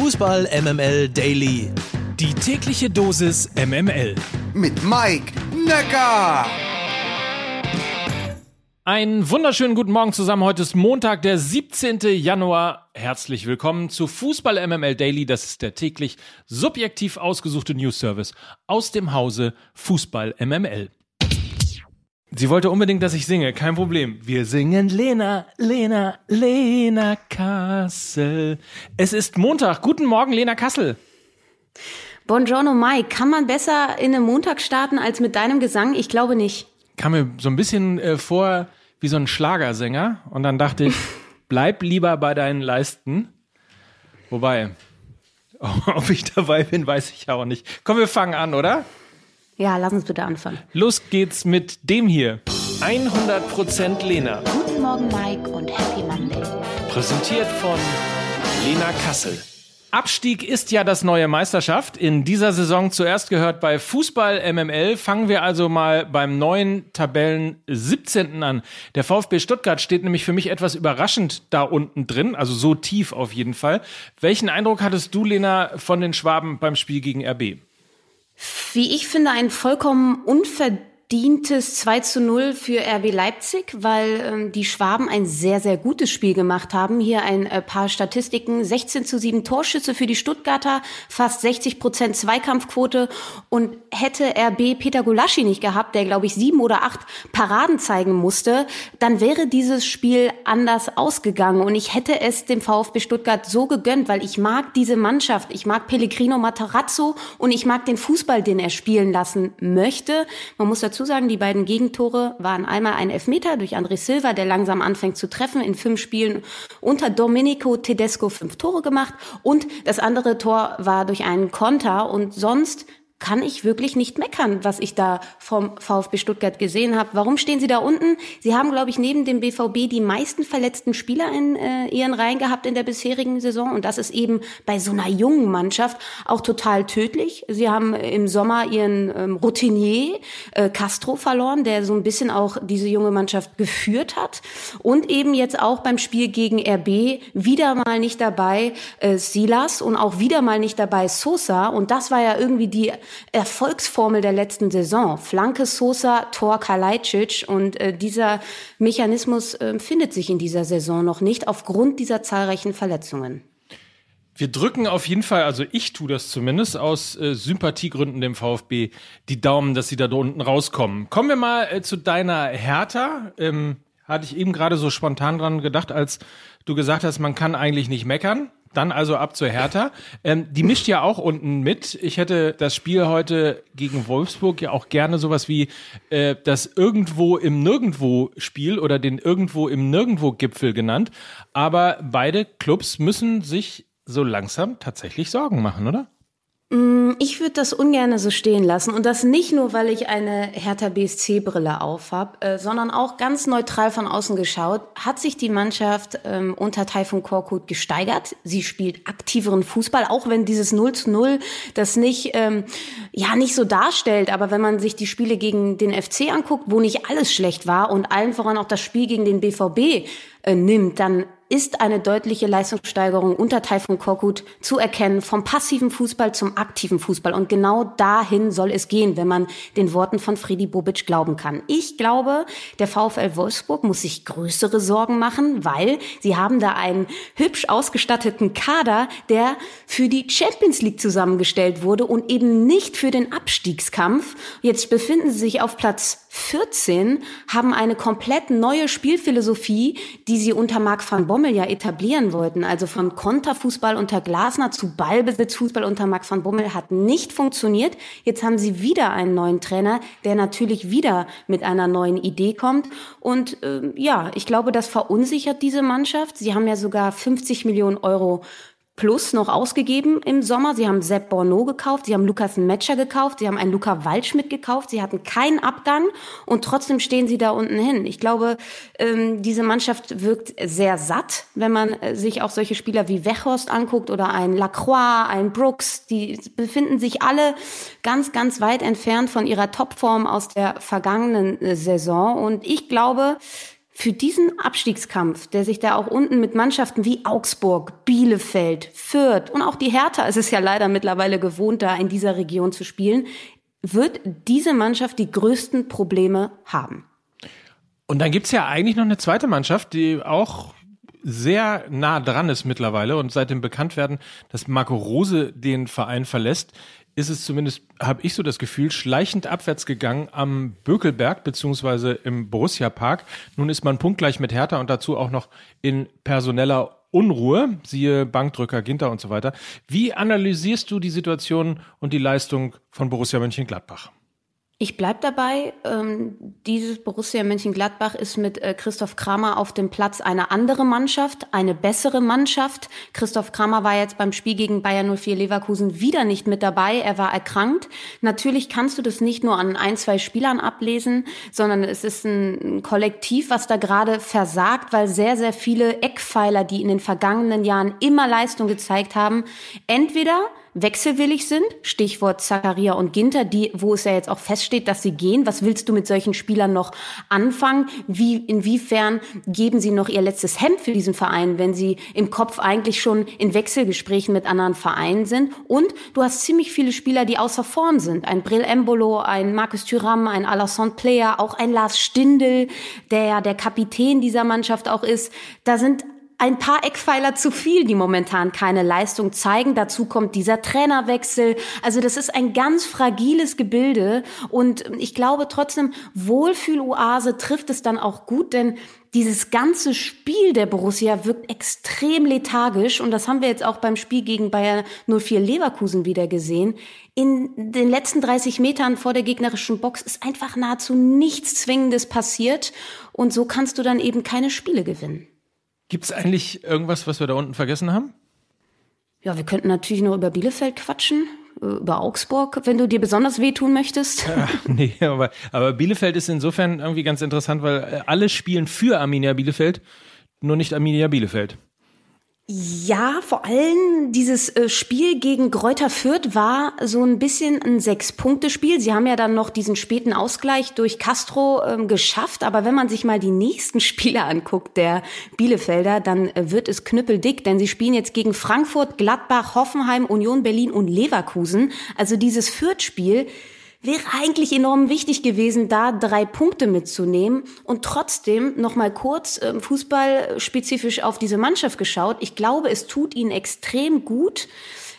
Fußball MML Daily. Die tägliche Dosis MML. Mit Mike Necker. Einen wunderschönen guten Morgen zusammen. Heute ist Montag, der 17. Januar. Herzlich willkommen zu Fußball MML Daily. Das ist der täglich subjektiv ausgesuchte News Service aus dem Hause Fußball MML. Sie wollte unbedingt, dass ich singe. Kein Problem. Wir singen Lena, Lena, Lena Kassel. Es ist Montag. Guten Morgen, Lena Kassel. Buongiorno Mike, kann man besser in einem Montag starten als mit deinem Gesang? Ich glaube nicht. Kam mir so ein bisschen äh, vor wie so ein Schlagersänger und dann dachte ich, bleib lieber bei deinen Leisten. Wobei, ob ich dabei bin, weiß ich auch nicht. Komm, wir fangen an, oder? Ja, lass uns bitte anfangen. Los geht's mit dem hier. 100% Lena. Guten Morgen Mike und Happy Monday. Präsentiert von Lena Kassel. Abstieg ist ja das neue Meisterschaft. In dieser Saison zuerst gehört bei Fußball MML. Fangen wir also mal beim neuen Tabellen 17. an. Der VfB Stuttgart steht nämlich für mich etwas überraschend da unten drin, also so tief auf jeden Fall. Welchen Eindruck hattest du, Lena, von den Schwaben beim Spiel gegen RB? Wie ich finde, ein vollkommen unverdientes 2 zu 0 für RB Leipzig, weil ähm, die Schwaben ein sehr, sehr gutes Spiel gemacht haben. Hier ein äh, paar Statistiken. 16 zu 7 Torschüsse für die Stuttgarter, fast 60 Prozent Zweikampfquote. Und hätte RB Peter Gulaschi nicht gehabt, der, glaube ich, sieben oder acht Paraden zeigen musste, dann wäre dieses Spiel anders ausgegangen. Und ich hätte es dem VfB Stuttgart so gegönnt, weil ich mag diese Mannschaft. Ich mag Pellegrino Matarazzo und ich mag den Fußball, den er spielen lassen möchte. Man muss dazu sagen, die beiden Gegentore waren einmal ein Elfmeter durch André Silva, der langsam anfängt zu treffen, in fünf Spielen unter Domenico Tedesco fünf Tore gemacht. Und das andere Tor war durch einen Konter. Und sonst kann ich wirklich nicht meckern, was ich da vom VfB Stuttgart gesehen habe. Warum stehen Sie da unten? Sie haben, glaube ich, neben dem BVB die meisten verletzten Spieler in äh, ihren Reihen gehabt in der bisherigen Saison. Und das ist eben bei so einer jungen Mannschaft auch total tödlich. Sie haben im Sommer ihren ähm, Routinier äh, Castro verloren, der so ein bisschen auch diese junge Mannschaft geführt hat. Und eben jetzt auch beim Spiel gegen RB wieder mal nicht dabei äh, Silas und auch wieder mal nicht dabei Sosa. Und das war ja irgendwie die Erfolgsformel der letzten Saison. Flanke Sosa, Tor Kalajdzic und äh, dieser Mechanismus äh, findet sich in dieser Saison noch nicht aufgrund dieser zahlreichen Verletzungen. Wir drücken auf jeden Fall, also ich tue das zumindest aus äh, Sympathiegründen dem VfB die Daumen, dass sie da unten rauskommen. Kommen wir mal äh, zu deiner Hertha. Ähm, hatte ich eben gerade so spontan dran gedacht, als du gesagt hast, man kann eigentlich nicht meckern. Dann also ab zur Hertha. Ähm, die mischt ja auch unten mit. Ich hätte das Spiel heute gegen Wolfsburg ja auch gerne sowas wie äh, das Irgendwo im Nirgendwo-Spiel oder den Irgendwo im Nirgendwo-Gipfel genannt. Aber beide Clubs müssen sich so langsam tatsächlich Sorgen machen, oder? Ich würde das ungern so stehen lassen und das nicht nur, weil ich eine Hertha BSC-Brille aufhab, äh, sondern auch ganz neutral von außen geschaut, hat sich die Mannschaft ähm, unter Taifun Korkut gesteigert. Sie spielt aktiveren Fußball, auch wenn dieses 0 zu 0 das nicht, ähm, ja, nicht so darstellt. Aber wenn man sich die Spiele gegen den FC anguckt, wo nicht alles schlecht war und allen voran auch das Spiel gegen den BVB äh, nimmt, dann ist eine deutliche Leistungssteigerung unter Taifun Korkut zu erkennen, vom passiven Fußball zum aktiven Fußball. Und genau dahin soll es gehen, wenn man den Worten von Fredi Bobic glauben kann. Ich glaube, der VfL Wolfsburg muss sich größere Sorgen machen, weil sie haben da einen hübsch ausgestatteten Kader, der für die Champions League zusammengestellt wurde und eben nicht für den Abstiegskampf. Jetzt befinden sie sich auf Platz 14, haben eine komplett neue Spielphilosophie, die sie unter Marc van Bommel ja etablieren wollten. Also von Konterfußball unter Glasner zu Ballbesitzfußball unter Marc van Bommel hat nicht funktioniert. Jetzt haben sie wieder einen neuen Trainer, der natürlich wieder mit einer neuen Idee kommt. Und äh, ja, ich glaube, das verunsichert diese Mannschaft. Sie haben ja sogar 50 Millionen Euro plus noch ausgegeben im Sommer. Sie haben Sepp Borneau gekauft, sie haben Lukas Metscher gekauft, sie haben einen Luca Waldschmidt gekauft, sie hatten keinen Abgang und trotzdem stehen sie da unten hin. Ich glaube, ähm, diese Mannschaft wirkt sehr satt, wenn man äh, sich auch solche Spieler wie Wechhorst anguckt oder ein Lacroix, ein Brooks, die befinden sich alle ganz, ganz weit entfernt von ihrer Topform aus der vergangenen äh, Saison und ich glaube, für diesen Abstiegskampf, der sich da auch unten mit Mannschaften wie Augsburg, Bielefeld, Fürth und auch die Hertha, es ist ja leider mittlerweile gewohnt, da in dieser Region zu spielen, wird diese Mannschaft die größten Probleme haben. Und dann gibt's ja eigentlich noch eine zweite Mannschaft, die auch sehr nah dran ist mittlerweile und seit dem Bekanntwerden, dass Marco Rose den Verein verlässt, ist es zumindest, habe ich so das Gefühl, schleichend abwärts gegangen am Bökelberg beziehungsweise im Borussia Park. Nun ist man punktgleich mit Hertha und dazu auch noch in personeller Unruhe, siehe Bankdrücker, Ginter und so weiter. Wie analysierst du die Situation und die Leistung von Borussia Mönchengladbach? Ich bleib dabei. Ähm, dieses Borussia Mönchengladbach ist mit äh, Christoph Kramer auf dem Platz eine andere Mannschaft, eine bessere Mannschaft. Christoph Kramer war jetzt beim Spiel gegen Bayern 04 Leverkusen wieder nicht mit dabei. Er war erkrankt. Natürlich kannst du das nicht nur an ein, zwei Spielern ablesen, sondern es ist ein Kollektiv, was da gerade versagt, weil sehr, sehr viele Eckpfeiler, die in den vergangenen Jahren immer Leistung gezeigt haben, entweder wechselwillig sind, Stichwort Zakaria und Ginter, die, wo es ja jetzt auch feststeht, dass sie gehen. Was willst du mit solchen Spielern noch anfangen? Wie, inwiefern geben sie noch ihr letztes Hemd für diesen Verein, wenn sie im Kopf eigentlich schon in Wechselgesprächen mit anderen Vereinen sind? Und du hast ziemlich viele Spieler, die außer Form sind. Ein Brill Embolo, ein Marcus Thuram, ein Alassane Player, auch ein Lars Stindl, der ja der Kapitän dieser Mannschaft auch ist. Da sind ein paar Eckpfeiler zu viel, die momentan keine Leistung zeigen. Dazu kommt dieser Trainerwechsel. Also das ist ein ganz fragiles Gebilde. Und ich glaube trotzdem, Wohlfühloase trifft es dann auch gut, denn dieses ganze Spiel der Borussia wirkt extrem lethargisch. Und das haben wir jetzt auch beim Spiel gegen Bayern 04 Leverkusen wieder gesehen. In den letzten 30 Metern vor der gegnerischen Box ist einfach nahezu nichts Zwingendes passiert. Und so kannst du dann eben keine Spiele gewinnen. Gibt es eigentlich irgendwas, was wir da unten vergessen haben? Ja, wir könnten natürlich noch über Bielefeld quatschen, über Augsburg, wenn du dir besonders wehtun möchtest. Ja, nee, aber, aber Bielefeld ist insofern irgendwie ganz interessant, weil äh, alle spielen für Arminia Bielefeld, nur nicht Arminia Bielefeld. Ja, vor allem dieses äh, Spiel gegen Gräuter Fürth war so ein bisschen ein Sechs-Punkte-Spiel. Sie haben ja dann noch diesen späten Ausgleich durch Castro ähm, geschafft. Aber wenn man sich mal die nächsten Spiele anguckt, der Bielefelder, dann äh, wird es knüppeldick, denn sie spielen jetzt gegen Frankfurt, Gladbach, Hoffenheim, Union Berlin und Leverkusen. Also dieses Fürth-Spiel wäre eigentlich enorm wichtig gewesen, da drei Punkte mitzunehmen und trotzdem noch mal kurz äh, fußballspezifisch auf diese Mannschaft geschaut. Ich glaube, es tut ihnen extrem gut,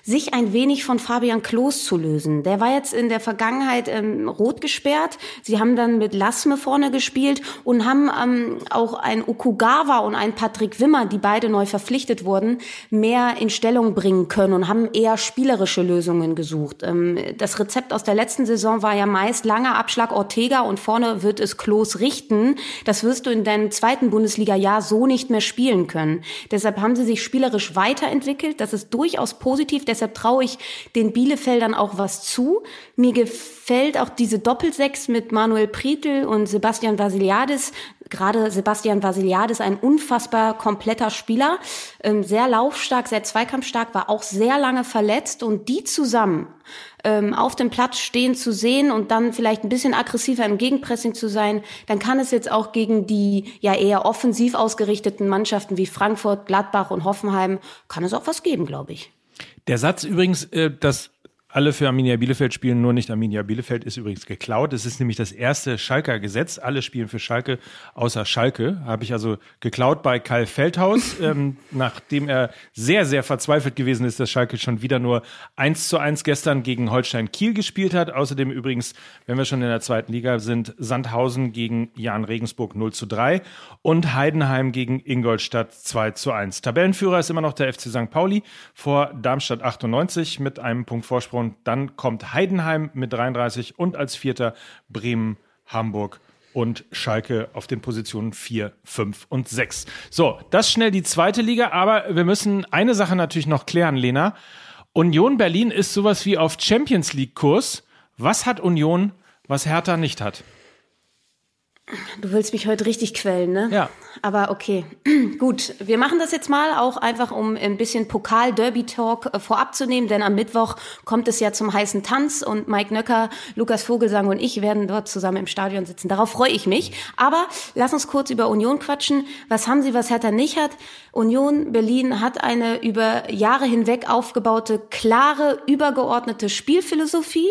sich ein wenig von Fabian Klos zu lösen. Der war jetzt in der Vergangenheit ähm, rot gesperrt. Sie haben dann mit Lasme vorne gespielt und haben ähm, auch ein Okugawa und ein Patrick Wimmer, die beide neu verpflichtet wurden, mehr in Stellung bringen können und haben eher spielerische Lösungen gesucht. Ähm, das Rezept aus der letzten Saison war ja meist langer Abschlag Ortega und vorne wird es Klos richten. Das wirst du in deinem zweiten Bundesliga-Jahr so nicht mehr spielen können. Deshalb haben sie sich spielerisch weiterentwickelt. Das ist durchaus positiv. Deshalb traue ich den Bielefeldern auch was zu. Mir gefällt auch diese Doppelsechs mit Manuel Prietl und Sebastian Vasiliadis. Gerade Sebastian Vasiliadis, ein unfassbar kompletter Spieler, ähm, sehr laufstark, sehr zweikampfstark, war auch sehr lange verletzt und die zusammen ähm, auf dem Platz stehen zu sehen und dann vielleicht ein bisschen aggressiver im Gegenpressing zu sein, dann kann es jetzt auch gegen die ja eher offensiv ausgerichteten Mannschaften wie Frankfurt, Gladbach und Hoffenheim, kann es auch was geben, glaube ich. Der Satz übrigens, äh, dass alle für Arminia Bielefeld spielen, nur nicht Arminia Bielefeld ist übrigens geklaut. Es ist nämlich das erste Schalker Gesetz. Alle spielen für Schalke, außer Schalke. Habe ich also geklaut bei Karl Feldhaus, ähm, nachdem er sehr, sehr verzweifelt gewesen ist, dass Schalke schon wieder nur eins zu eins gestern gegen Holstein Kiel gespielt hat. Außerdem übrigens, wenn wir schon in der zweiten Liga sind, Sandhausen gegen Jan Regensburg 0 zu 3 und Heidenheim gegen Ingolstadt 2 zu 1. Tabellenführer ist immer noch der FC St. Pauli vor Darmstadt 98 mit einem Punkt Vorsprung und dann kommt Heidenheim mit 33 und als Vierter Bremen, Hamburg und Schalke auf den Positionen 4, 5 und 6. So, das schnell die zweite Liga, aber wir müssen eine Sache natürlich noch klären, Lena. Union Berlin ist sowas wie auf Champions League Kurs. Was hat Union, was Hertha nicht hat? Du willst mich heute richtig quälen, ne? Ja. Aber okay, gut. Wir machen das jetzt mal auch einfach, um ein bisschen Pokal-Derby-Talk äh, vorab zu nehmen, denn am Mittwoch kommt es ja zum heißen Tanz und Mike Nöcker, Lukas Vogelsang und ich werden dort zusammen im Stadion sitzen. Darauf freue ich mich. Aber lass uns kurz über Union quatschen. Was haben sie, was Hertha nicht hat? Union Berlin hat eine über Jahre hinweg aufgebaute, klare, übergeordnete Spielphilosophie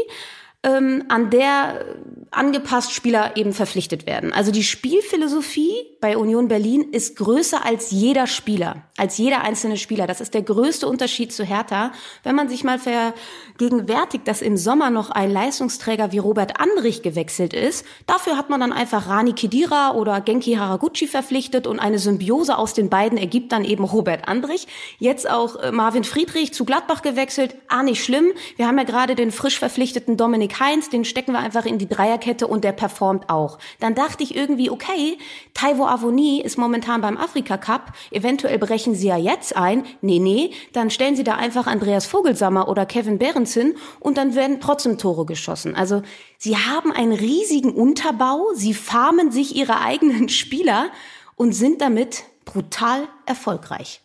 ähm, an der angepasst Spieler eben verpflichtet werden. Also die Spielphilosophie bei Union Berlin ist größer als jeder Spieler, als jeder einzelne Spieler. Das ist der größte Unterschied zu Hertha. Wenn man sich mal vergegenwärtigt, dass im Sommer noch ein Leistungsträger wie Robert Andrich gewechselt ist, dafür hat man dann einfach Rani Kedira oder Genki Haraguchi verpflichtet und eine Symbiose aus den beiden ergibt dann eben Robert Andrich. Jetzt auch äh, Marvin Friedrich zu Gladbach gewechselt. Ah, nicht schlimm. Wir haben ja gerade den frisch verpflichteten Dominik Heinz, den stecken wir einfach in die Dreierkette und der performt auch. Dann dachte ich irgendwie, okay, Taiwo Avonie ist momentan beim Afrika Cup, eventuell brechen sie ja jetzt ein. Nee, nee, dann stellen sie da einfach Andreas Vogelsammer oder Kevin Behrens hin und dann werden trotzdem Tore geschossen. Also sie haben einen riesigen Unterbau, sie farmen sich ihre eigenen Spieler und sind damit brutal erfolgreich.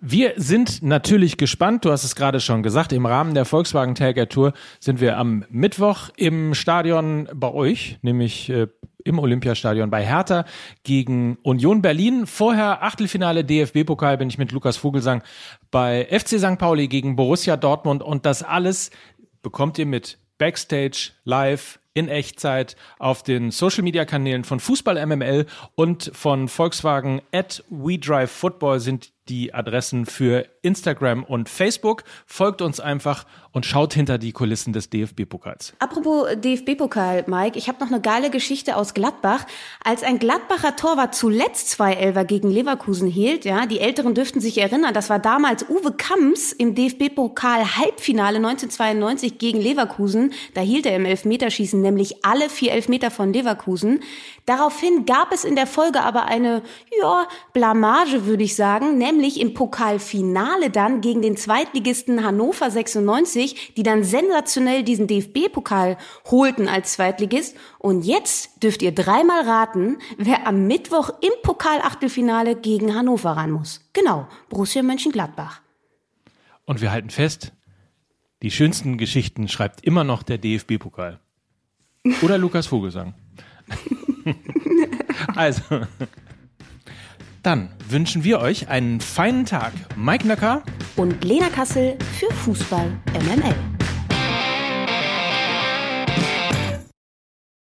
Wir sind natürlich gespannt. Du hast es gerade schon gesagt. Im Rahmen der Volkswagen Tailgate Tour sind wir am Mittwoch im Stadion bei euch, nämlich äh, im Olympiastadion bei Hertha gegen Union Berlin. Vorher Achtelfinale DFB-Pokal bin ich mit Lukas Vogelsang bei FC St. Pauli gegen Borussia Dortmund und das alles bekommt ihr mit Backstage live in Echtzeit auf den Social Media Kanälen von Fußball MML und von Volkswagen at WeDriveFootball sind die Adressen für Instagram und Facebook. Folgt uns einfach und schaut hinter die Kulissen des DFB-Pokals. Apropos DFB-Pokal, Mike, ich habe noch eine geile Geschichte aus Gladbach. Als ein Gladbacher Torwart zuletzt zwei Elfer gegen Leverkusen hielt, ja, die Älteren dürften sich erinnern, das war damals Uwe Kamms im DFB-Pokal-Halbfinale 1992 gegen Leverkusen. Da hielt er im Elfmeterschießen nämlich alle vier Elfmeter von Leverkusen. Daraufhin gab es in der Folge aber eine, ja, Blamage, würde ich sagen, nämlich im Pokalfinale dann gegen den Zweitligisten Hannover 96, die dann sensationell diesen DFB-Pokal holten als Zweitligist. Und jetzt dürft ihr dreimal raten, wer am Mittwoch im Pokal-Achtelfinale gegen Hannover ran muss. Genau, Borussia Mönchengladbach. Und wir halten fest, die schönsten Geschichten schreibt immer noch der DFB-Pokal. Oder Lukas Vogelsang. also, dann wünschen wir euch einen feinen Tag. Mike Nöcker und Lena Kassel für Fußball MML.